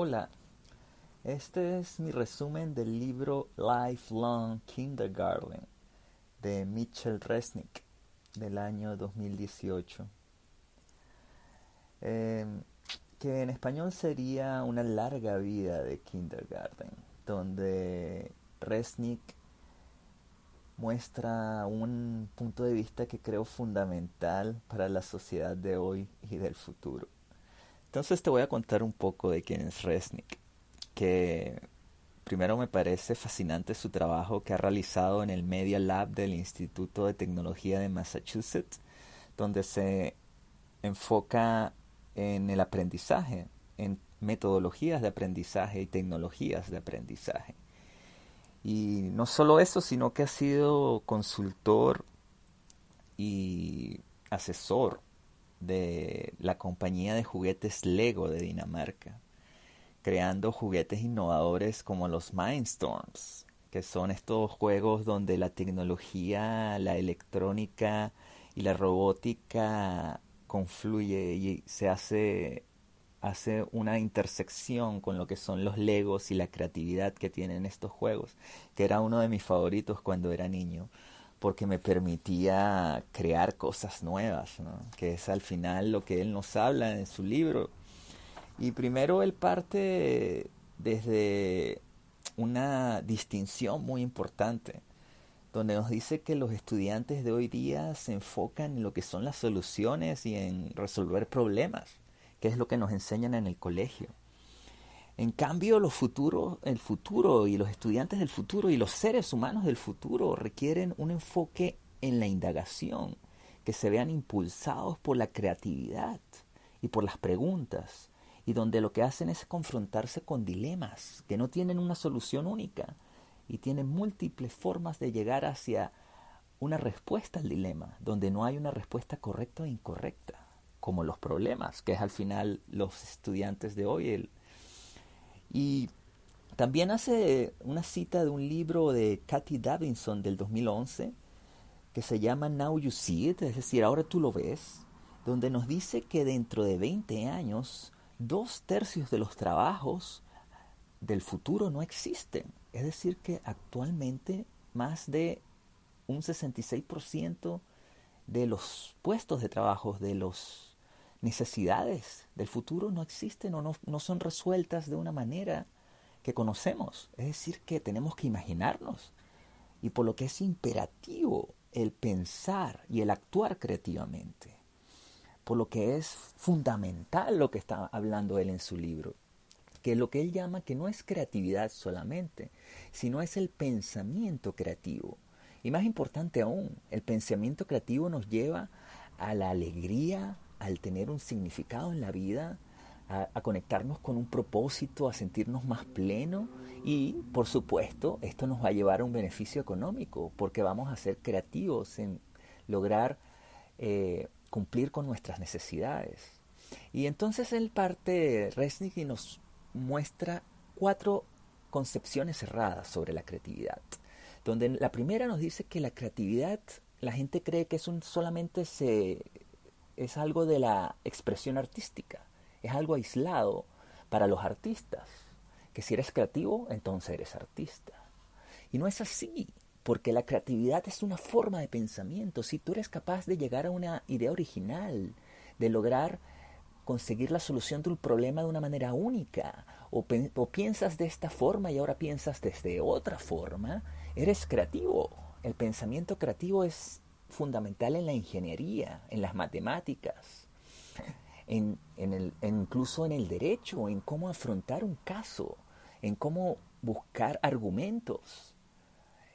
Hola, este es mi resumen del libro Lifelong Kindergarten de Mitchell Resnick del año 2018, em, que en español sería Una larga vida de Kindergarten, donde Resnick muestra un punto de vista que creo fundamental para la sociedad de hoy y del futuro. Entonces te voy a contar un poco de quién es Resnick, que primero me parece fascinante su trabajo que ha realizado en el Media Lab del Instituto de Tecnología de Massachusetts, donde se enfoca en el aprendizaje, en metodologías de aprendizaje y tecnologías de aprendizaje. Y no solo eso, sino que ha sido consultor y asesor de la compañía de juguetes Lego de Dinamarca, creando juguetes innovadores como los Mindstorms, que son estos juegos donde la tecnología, la electrónica y la robótica confluye y se hace hace una intersección con lo que son los legos y la creatividad que tienen estos juegos, que era uno de mis favoritos cuando era niño porque me permitía crear cosas nuevas, que es al final lo que él nos habla en su libro. Y primero él parte desde una distinción muy importante, donde nos dice que los estudiantes de hoy día se enfocan en lo que son las soluciones y en resolver problemas, que es lo que nos enseñan en el colegio. En cambio, los futuros, el futuro y los estudiantes del futuro y los seres humanos del futuro requieren un enfoque en la indagación, que se vean impulsados por la creatividad y por las preguntas, y donde lo que hacen es confrontarse con dilemas que no tienen una solución única y tienen múltiples formas de llegar hacia una respuesta al dilema, donde no hay una respuesta correcta o incorrecta, como los problemas, que es al final los estudiantes de hoy, el, y también hace una cita de un libro de Cathy Davidson del 2011 que se llama Now You See It, es decir, ahora tú lo ves, donde nos dice que dentro de 20 años dos tercios de los trabajos del futuro no existen. Es decir, que actualmente más de un 66% de los puestos de trabajo, de los necesidades del futuro no existen o no, son resueltas de una manera que conocemos. Es decir, que tenemos que imaginarnos. Y por lo que es imperativo el pensar y el actuar creativamente. Por lo que es fundamental lo que está hablando él en su libro. Que lo que él llama que no es creatividad solamente, sino es el pensamiento creativo. Y más importante aún, el pensamiento creativo nos lleva a la alegría, al tener un significado en la vida, a, conectarnos con un propósito, a sentirnos más pleno y, por supuesto, esto nos va a llevar a un beneficio económico porque vamos a ser creativos en lograr eh, cumplir con nuestras necesidades. Y entonces él parte, Resnick, y nos muestra cuatro concepciones erradas sobre la creatividad. Donde la primera nos dice que la creatividad, la gente cree que es un, solamente se es algo de la expresión artística, es algo aislado para los artistas, que si eres creativo, entonces eres artista. Y no es así, porque la creatividad es una forma de pensamiento. Si tú eres capaz de llegar a una idea original, de lograr conseguir la solución de un problema de una manera única, o, piensas de esta forma y ahora piensas desde otra forma, eres creativo. El pensamiento creativo es fundamental en la ingeniería, en las matemáticas, en, incluso en el derecho, en cómo afrontar un caso, en cómo buscar argumentos,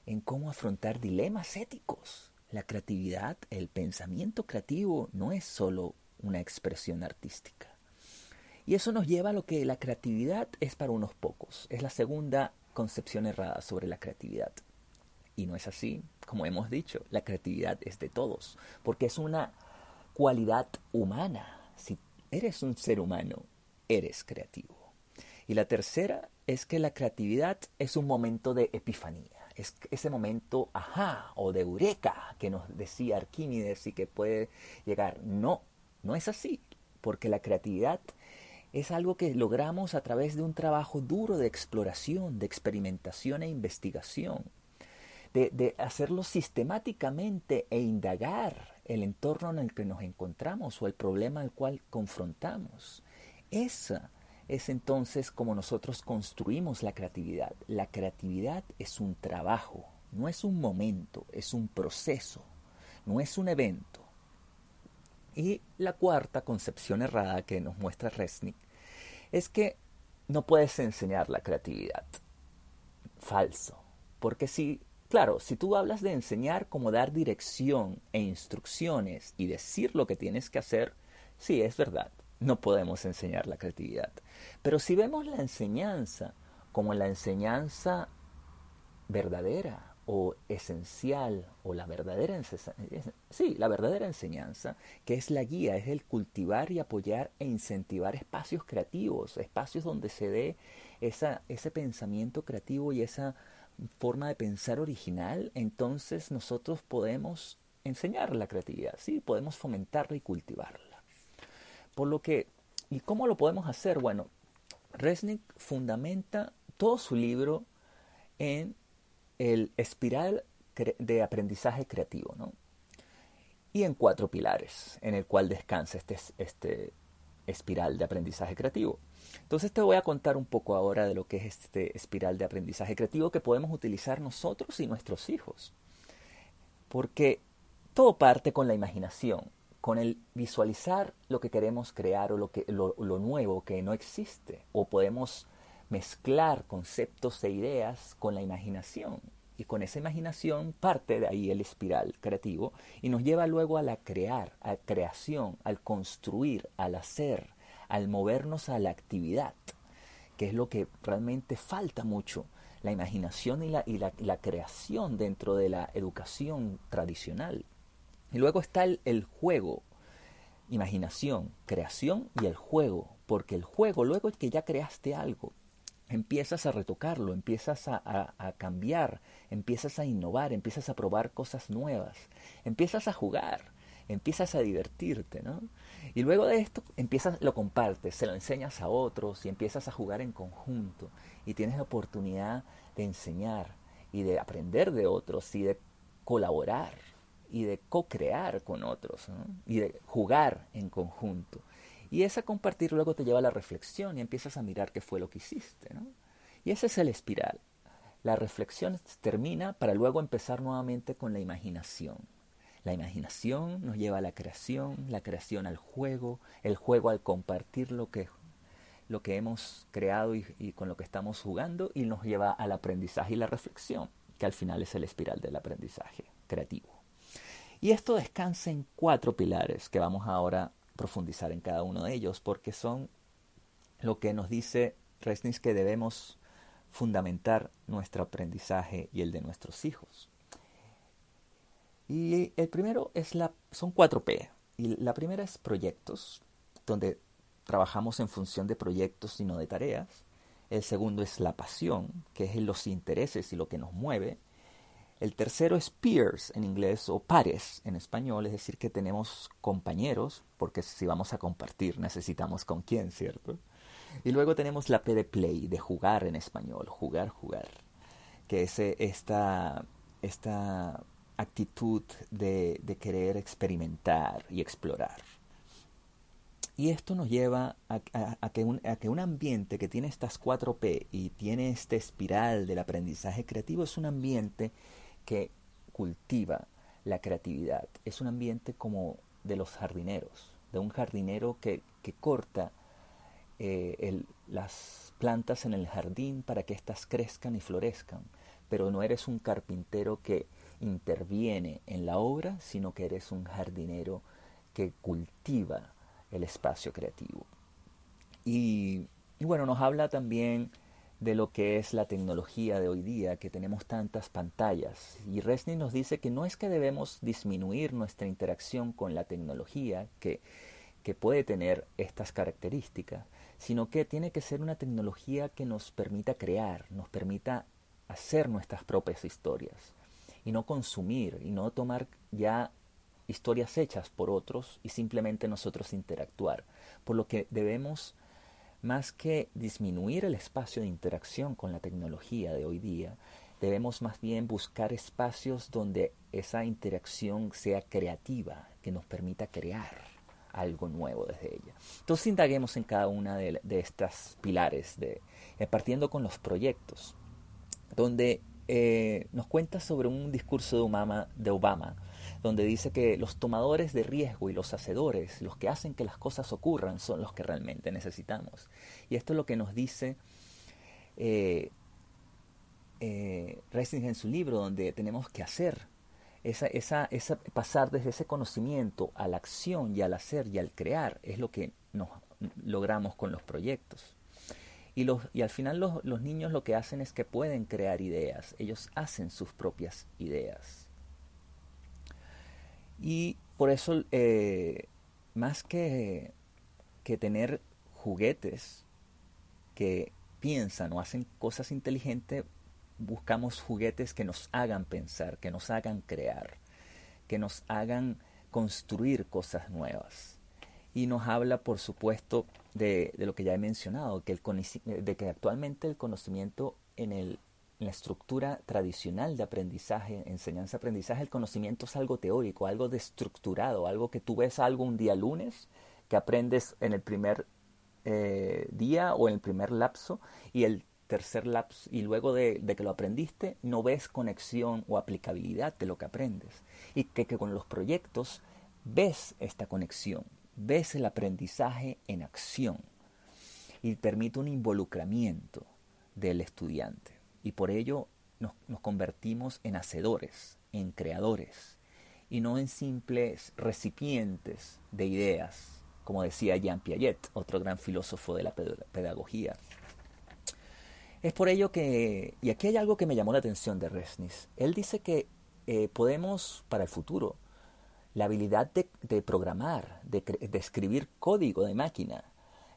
en cómo afrontar dilemas éticos. La creatividad, el pensamiento creativo no es solo una expresión artística. Y eso nos lleva a lo que la creatividad es para unos pocos. Es la segunda concepción errada sobre la creatividad. Y no es así, como hemos dicho, la creatividad es de todos, porque es una cualidad humana. Si eres un ser humano, eres creativo. Y la tercera es que la creatividad es un momento de epifanía, es ese momento ajá o de eureka que nos decía Arquímedes y que puede llegar. No, no es así, porque la creatividad es algo que logramos a través de un trabajo duro de exploración, de experimentación e investigación, de, hacerlo sistemáticamente e indagar el entorno en el que nos encontramos o el problema al cual confrontamos. Esa es entonces como nosotros construimos la creatividad. La creatividad es un trabajo, no es un momento, es un proceso, no es un evento. Y la cuarta concepción errada que nos muestra Resnick es que no puedes enseñar la creatividad. Falso. Porque si, claro, si tú hablas de enseñar como dar dirección e instrucciones y decir lo que tienes que hacer, sí, es verdad, no podemos enseñar la creatividad. Pero si vemos la enseñanza como la enseñanza verdadera, o esencial o la verdadera sí, la verdadera enseñanza, que es la guía, es el cultivar y apoyar e incentivar espacios creativos, espacios donde se dé ese pensamiento creativo y esa forma de pensar original, entonces nosotros podemos enseñar la creatividad, sí, podemos fomentarla y cultivarla. Por lo que, ¿y cómo lo podemos hacer? Bueno, Resnick fundamenta todo su libro en el espiral de aprendizaje creativo, ¿no? Y en cuatro pilares, en el cual descansa este, este espiral de aprendizaje creativo. Entonces te voy a contar un poco ahora de lo que es este espiral de aprendizaje creativo que podemos utilizar nosotros y nuestros hijos. Porque todo parte con la imaginación, con el visualizar lo que queremos crear o lo, que, lo, nuevo que no existe. O podemos mezclar conceptos e ideas con la imaginación. Y con esa imaginación parte de ahí el espiral creativo y nos lleva luego a la crear, a creación, al construir, al hacer, al movernos a la actividad, que es lo que realmente falta mucho, la imaginación y la, y la, creación dentro de la educación tradicional. Y luego está el, el juego, imaginación, creación y el juego, porque el juego, luego que ya creaste algo, empiezas a retocarlo, empiezas a, cambiar, empiezas a innovar, empiezas a probar cosas nuevas, empiezas a jugar, empiezas a divertirte, ¿no? Y luego de esto empiezas, lo compartes, se lo enseñas a otros y empiezas a jugar en conjunto y tienes la oportunidad de enseñar y de aprender de otros y de colaborar y de co-crear con otros y de jugar en conjunto. Y esa compartir luego te lleva a la reflexión y empiezas a mirar qué fue lo que hiciste. ¿no? Y ese es el espiral. La reflexión termina para luego empezar nuevamente con la imaginación. La imaginación nos lleva a la creación, la creación al juego, el juego al compartir lo que, lo que hemos creado y, con lo que estamos jugando y nos lleva al aprendizaje y la reflexión, que al final es el espiral del aprendizaje creativo. Y esto descansa en cuatro pilares que vamos ahora profundizar en cada uno de ellos, porque son lo que nos dice Resnick que debemos fundamentar nuestro aprendizaje y el de nuestros hijos. Y el primero es la, son cuatro P. Y la primera es proyectos, donde trabajamos en función de proyectos y no de tareas. El segundo es la pasión, que es los intereses y lo que nos mueve. El tercero es peers en inglés o pares en español, es decir, que tenemos compañeros, porque si vamos a compartir necesitamos con quién, ¿cierto? Y luego tenemos la P de play, de jugar en español, jugar, jugar, que es eh, esta, esta actitud de, querer experimentar y explorar. Y esto nos lleva a, que un, a, que un, ambiente que tiene estas cuatro P y tiene este espiral del aprendizaje creativo es un ambiente que cultiva la creatividad. Es un ambiente como de los jardineros, de un jardinero que, que corta eh, las plantas en el jardín para que éstas crezcan y florezcan. Pero no eres un carpintero que interviene en la obra, sino que eres un jardinero que cultiva el espacio creativo. Y, bueno, nos habla también de lo que es la tecnología de hoy día, que tenemos tantas pantallas. Y Resnick nos dice que no es que debemos disminuir nuestra interacción con la tecnología, que, que puede tener estas características, sino que tiene que ser una tecnología que nos permita crear, nos permita hacer nuestras propias historias y no consumir y no tomar ya historias hechas por otros y simplemente nosotros interactuar. Por lo que debemos más que disminuir el espacio de interacción con la tecnología de hoy día, debemos más bien buscar espacios donde esa interacción sea creativa, que nos permita crear algo nuevo desde ella. Entonces indaguemos en cada una de, estas pilares, de, eh, partiendo con los proyectos, donde eh, nos cuenta sobre un discurso de Obama, de Obama, donde dice que los tomadores de riesgo y los hacedores, los que hacen que las cosas ocurran, son los que realmente necesitamos. Y esto es lo que nos dice eh, eh, en su libro, donde tenemos que hacer, esa, pasar desde ese conocimiento a la acción y al hacer y al crear, es lo que nos logramos con los proyectos. Y, los, y al final los, los niños lo que hacen es que pueden crear ideas, ellos hacen sus propias ideas. Y por eso, eh, más que, que tener juguetes que piensan o hacen cosas inteligentes, buscamos juguetes que nos hagan pensar, que nos hagan crear, que nos hagan construir cosas nuevas. Y nos habla, por supuesto, de, lo que ya he mencionado, que el, de que actualmente el conocimiento en, la estructura tradicional de aprendizaje, enseñanza-aprendizaje, el conocimiento es algo teórico, algo destructurado, algo que tú ves algo un día lunes, que aprendes en el primer eh, día o en el primer lapso, y el tercer lapso, y luego de, que lo aprendiste, no ves conexión o aplicabilidad de lo que aprendes. Y que con los proyectos ves esta conexión, ves el aprendizaje en acción y permite un involucramiento del estudiante. Y por ello nos, nos, convertimos en hacedores, en creadores, y no en simples recipientes de ideas, como decía Jean Piaget, otro gran filósofo de la pedagogía. Es por ello que, y aquí hay algo que me llamó la atención de Resnis, él dice que eh, podemos para el futuro la habilidad de, programar, de, de, escribir código de máquina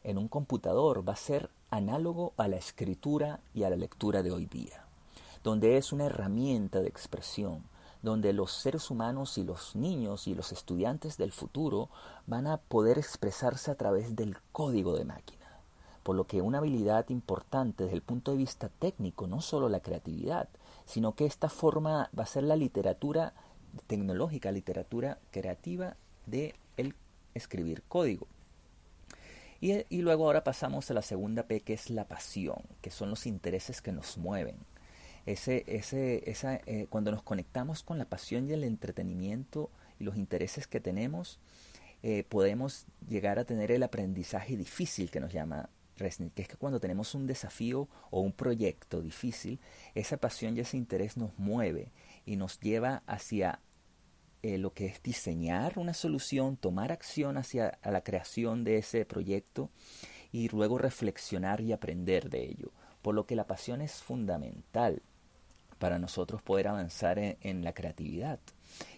en un computador va a ser análogo a la escritura y a la lectura de hoy día, donde es una herramienta de expresión, donde los seres humanos y los niños y los estudiantes del futuro van a poder expresarse a través del código de máquina. Por lo que una habilidad importante desde el punto de vista técnico, no solo la creatividad, sino que esta forma va a ser la literatura tecnológica, literatura creativa de el escribir código. Y, luego ahora pasamos a la segunda P, que es la pasión, que son los intereses que nos mueven. Ese, ese, esa, eh, cuando nos conectamos con la pasión y el entretenimiento y los intereses que tenemos, eh, podemos llegar a tener el aprendizaje difícil que nos llama que es que cuando tenemos un desafío o un proyecto difícil, esa pasión y ese interés nos mueve y nos lleva hacia eh, lo que es diseñar una solución, tomar acción hacia la creación de ese proyecto y luego reflexionar y aprender de ello. Por lo que la pasión es fundamental para nosotros poder avanzar en la creatividad.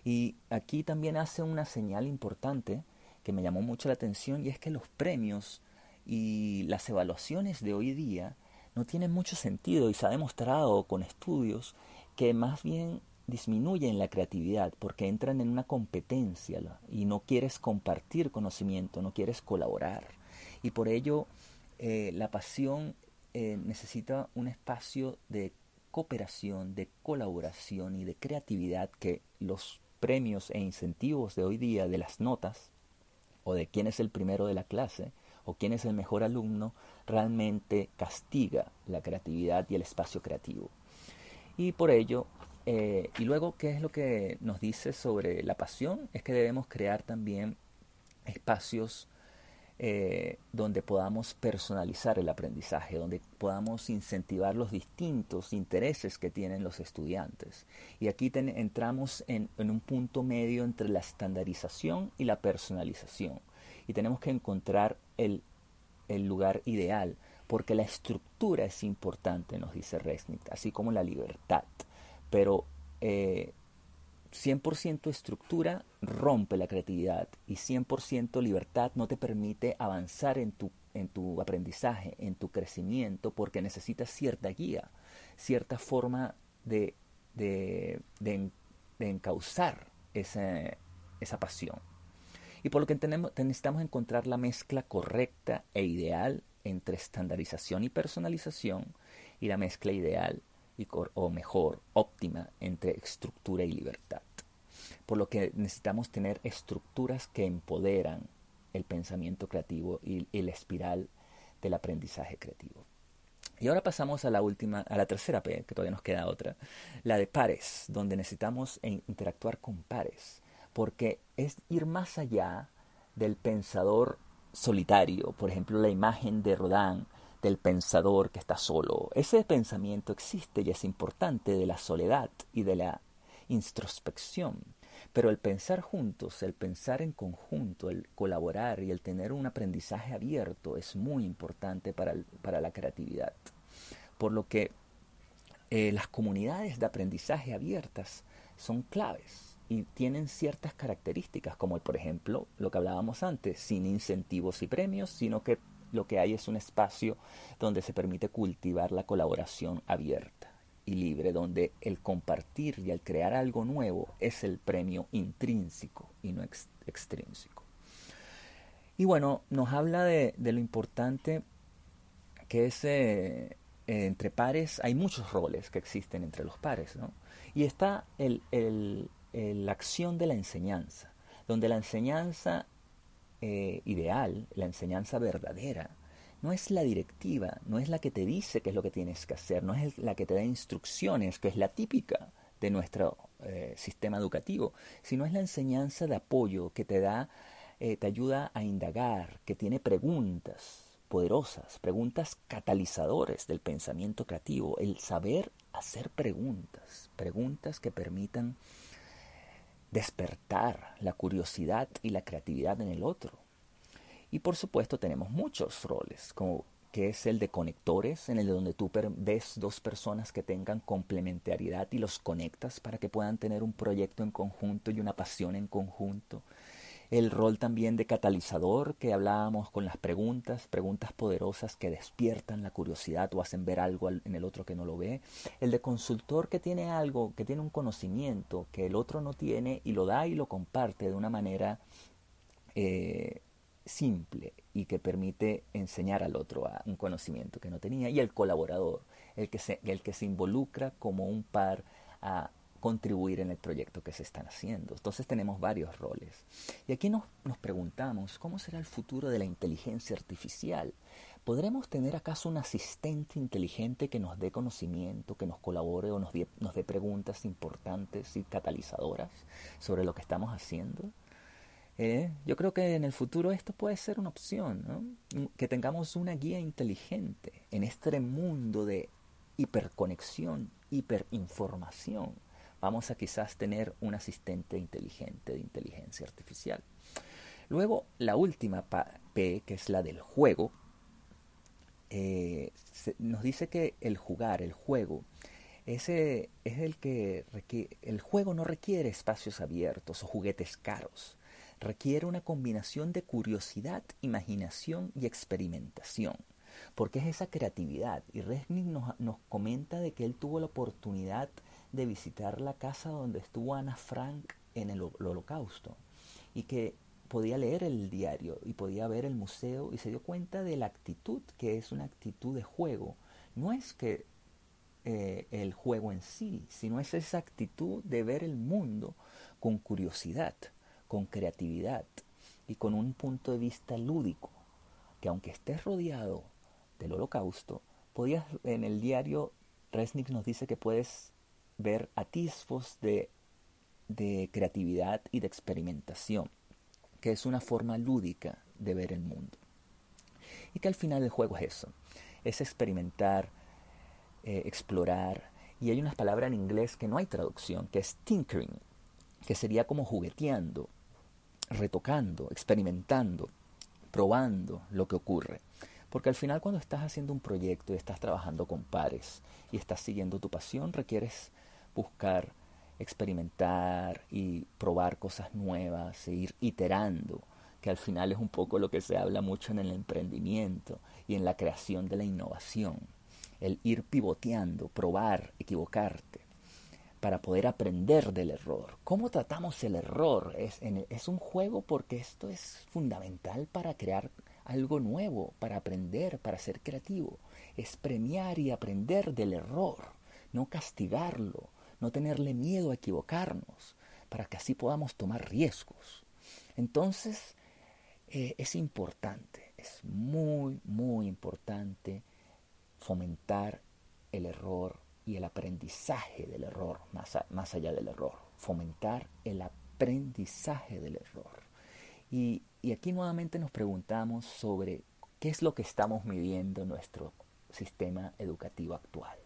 Y aquí también hace una señal importante que me llamó mucho la atención y es que los premios y las evaluaciones de hoy día no tienen mucho sentido y se ha demostrado con estudios que más bien disminuyen la creatividad porque entran en una competencia y no quieres compartir conocimiento, no quieres colaborar. Y por ello eh, la pasión eh, necesita un espacio de cooperación, de colaboración y de creatividad que los premios e incentivos de hoy día de las notas o de quién es el primero de la clase o quién es el mejor alumno realmente castiga la creatividad y el espacio creativo. Y por ello, eh, y luego, ¿qué es lo que nos dice sobre la pasión? Es que debemos crear también espacios eh, donde podamos personalizar el aprendizaje, donde podamos incentivar los distintos intereses que tienen los estudiantes. Y aquí entramos en, en un punto medio entre la estandarización y la personalización y tenemos que encontrar el, lugar ideal, porque la estructura es importante, nos dice Resnick, así como la libertad. Pero 100% eh, estructura rompe la creatividad y 100% libertad no te permite avanzar en tu, en tu aprendizaje, en tu crecimiento, porque necesitas cierta guía, cierta forma de, de, de, de encauzar esa, pasión. Y por lo que necesitamos encontrar la mezcla correcta e ideal entre estandarización y personalización y la mezcla ideal o mejor, óptima entre estructura y libertad. Por lo que necesitamos tener estructuras que empoderan el pensamiento creativo y, y la espiral del aprendizaje creativo. Y ahora pasamos a la última, a la tercera P, que todavía nos queda otra, la de pares, donde necesitamos interactuar con pares, porque es ir más allá del pensador solitario, por ejemplo, la imagen de Rodin del pensador que está solo. Ese pensamiento existe y es importante de la soledad y de la introspección. Pero el pensar juntos, el pensar en conjunto, el colaborar y el tener un aprendizaje abierto es muy importante para, para la creatividad. Por lo que eh, las comunidades de aprendizaje abiertas son claves y tienen ciertas características, como por ejemplo lo que hablábamos antes, sin incentivos y premios, sino que lo que hay es un espacio donde se permite cultivar la colaboración abierta y libre, donde el compartir y el crear algo nuevo es el premio intrínseco y no extrínseco. Y bueno, nos habla de, lo importante que es eh, entre pares, hay muchos roles que existen entre los pares, ¿no? Y está el, la acción de la enseñanza, donde la enseñanza eh, ideal, la enseñanza verdadera, no es la directiva, no es la que te dice qué es lo que tienes que hacer, no es la que te da instrucciones, que es la típica de nuestro eh, sistema educativo, sino es la enseñanza de apoyo que te da, eh, te ayuda a indagar, que tiene preguntas poderosas, preguntas catalizadores del pensamiento creativo, el saber hacer preguntas, preguntas que permitan despertar la curiosidad y la creatividad en el otro. Y por supuesto tenemos muchos roles, como que es el de conectores, en el de donde tú ves dos personas que tengan complementariedad y los conectas para que puedan tener un proyecto en conjunto y una pasión en conjunto el rol también de catalizador que hablábamos con las preguntas, preguntas poderosas que despiertan la curiosidad o hacen ver algo en el otro que no lo ve, el de consultor que tiene algo, que tiene un conocimiento que el otro no tiene y lo da y lo comparte de una manera eh, simple y que permite enseñar al otro un conocimiento que no tenía, y el colaborador, el que se, el que se involucra como un par a contribuir en el proyecto que se están haciendo. Entonces tenemos varios roles. Y aquí nos, nos, preguntamos, ¿cómo será el futuro de la inteligencia artificial? ¿Podremos tener acaso un asistente inteligente que nos dé conocimiento, que nos colabore o nos dé, nos dé preguntas importantes y catalizadoras sobre lo que estamos haciendo? Eh, yo creo que en el futuro esto puede ser una opción, ¿no? que tengamos una guía inteligente en este mundo de hiperconexión, hiperinformación vamos a quizás tener un asistente inteligente de inteligencia artificial. Luego, la última P, que es la del juego, eh, nos dice que el jugar, el juego, ese es el que requiere, el juego no requiere espacios abiertos o juguetes caros, requiere una combinación de curiosidad, imaginación y experimentación, porque es esa creatividad. Y Resnick nos, nos comenta de que él tuvo la oportunidad de visitar la casa donde estuvo Ana Frank en el, holocausto y que podía leer el diario y podía ver el museo y se dio cuenta de la actitud que es una actitud de juego. No es que eh, el juego en sí, sino es esa actitud de ver el mundo con curiosidad, con creatividad y con un punto de vista lúdico, que aunque estés rodeado del holocausto, podías en el diario Resnick nos dice que puedes ver atisbos de, de creatividad y de experimentación, que es una forma lúdica de ver el mundo. Y que al final el juego es eso, es experimentar, eh, explorar, y hay unas palabras en inglés que no hay traducción, que es tinkering, que sería como jugueteando, retocando, experimentando, probando lo que ocurre. Porque al final cuando estás haciendo un proyecto y estás trabajando con pares y estás siguiendo tu pasión, requieres buscar experimentar y probar cosas nuevas, e ir iterando, que al final es un poco lo que se habla mucho en el emprendimiento y en la creación de la innovación. El ir pivoteando, probar, equivocarte, para poder aprender del error. ¿Cómo tratamos el error? Es, es un juego porque esto es fundamental para crear algo nuevo para aprender, para ser creativo. Es premiar y aprender del error, no castigarlo, no tenerle miedo a equivocarnos, para que así podamos tomar riesgos. Entonces, eh, es importante, es muy, muy importante fomentar el error y el aprendizaje del error, más, más allá del error, fomentar el aprendizaje del error. Y, y aquí nuevamente nos preguntamos sobre qué es lo que estamos midiendo en nuestro sistema educativo actual.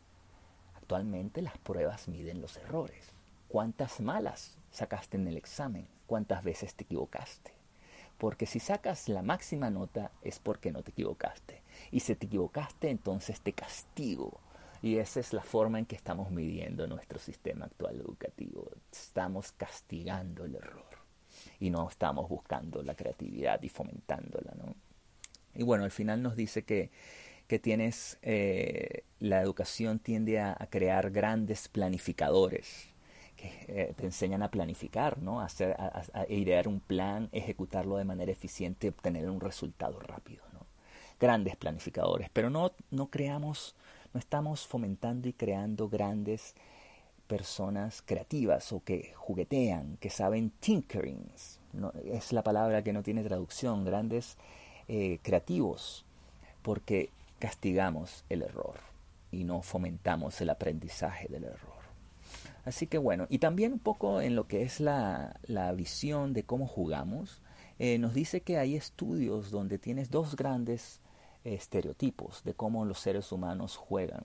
Actualmente las pruebas miden los errores. ¿Cuántas malas sacaste en el examen? ¿Cuántas veces te equivocaste? Porque si sacas la máxima nota es porque no te equivocaste. Y si te equivocaste, entonces te castigo. Y esa es la forma en que estamos midiendo nuestro sistema actual educativo. Estamos castigando el error y no estamos buscando la creatividad y fomentándola. ¿no? Y bueno, al final nos dice que, que tienes, eh, la educación tiende a, crear grandes planificadores eh, te enseñan a planificar, ¿no? A, hacer, idear un plan, ejecutarlo de manera eficiente, obtener un resultado rápido, ¿no? Grandes planificadores, pero no, no creamos, no estamos fomentando y creando grandes personas creativas o que juguetean, que saben tinkering, ¿no? es la palabra que no tiene traducción, grandes eh, creativos, porque castigamos el error y no fomentamos el aprendizaje del error. Así que bueno, y también un poco en lo que es la, la visión de cómo jugamos, eh, nos dice que hay estudios donde tienes dos grandes estereotipos de cómo los seres humanos juegan.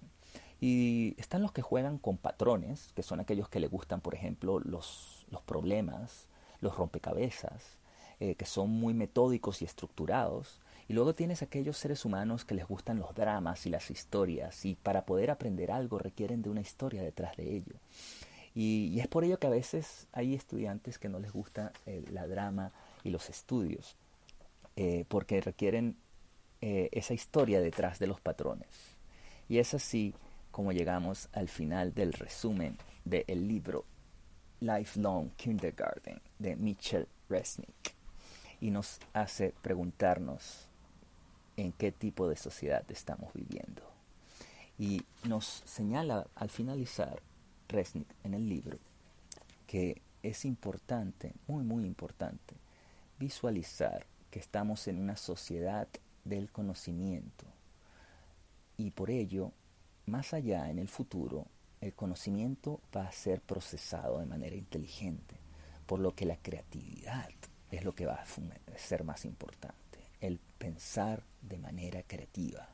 Y están los que juegan con patrones, que son aquellos que le gustan, por ejemplo, los, los problemas, los rompecabezas, eh, que son muy metódicos y estructurados. Y luego tienes aquellos seres humanos que les gustan los dramas y las historias, y para poder aprender algo requieren de una historia detrás de ello. Y, es por ello que a veces hay estudiantes que no les gusta eh, la drama y los estudios, eh, porque requieren eh, esa historia detrás de los patrones. Y es así como llegamos al final del resumen del libro Lifelong Kindergarten de Mitchell Resnick. Y nos hace preguntarnos en qué tipo de sociedad estamos viviendo. Y nos señala al finalizar Resnick en el libro que es importante, muy muy importante, visualizar que estamos en una sociedad del conocimiento y por ello, más allá en el futuro, el conocimiento va a ser procesado de manera inteligente, por lo que la creatividad es lo que va a ser más importante, el pensar de manera creativa,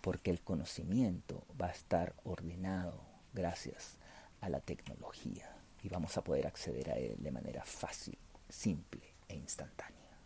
porque el conocimiento va a estar ordenado gracias a la tecnología y vamos a poder acceder a él de manera fácil, simple e instantánea.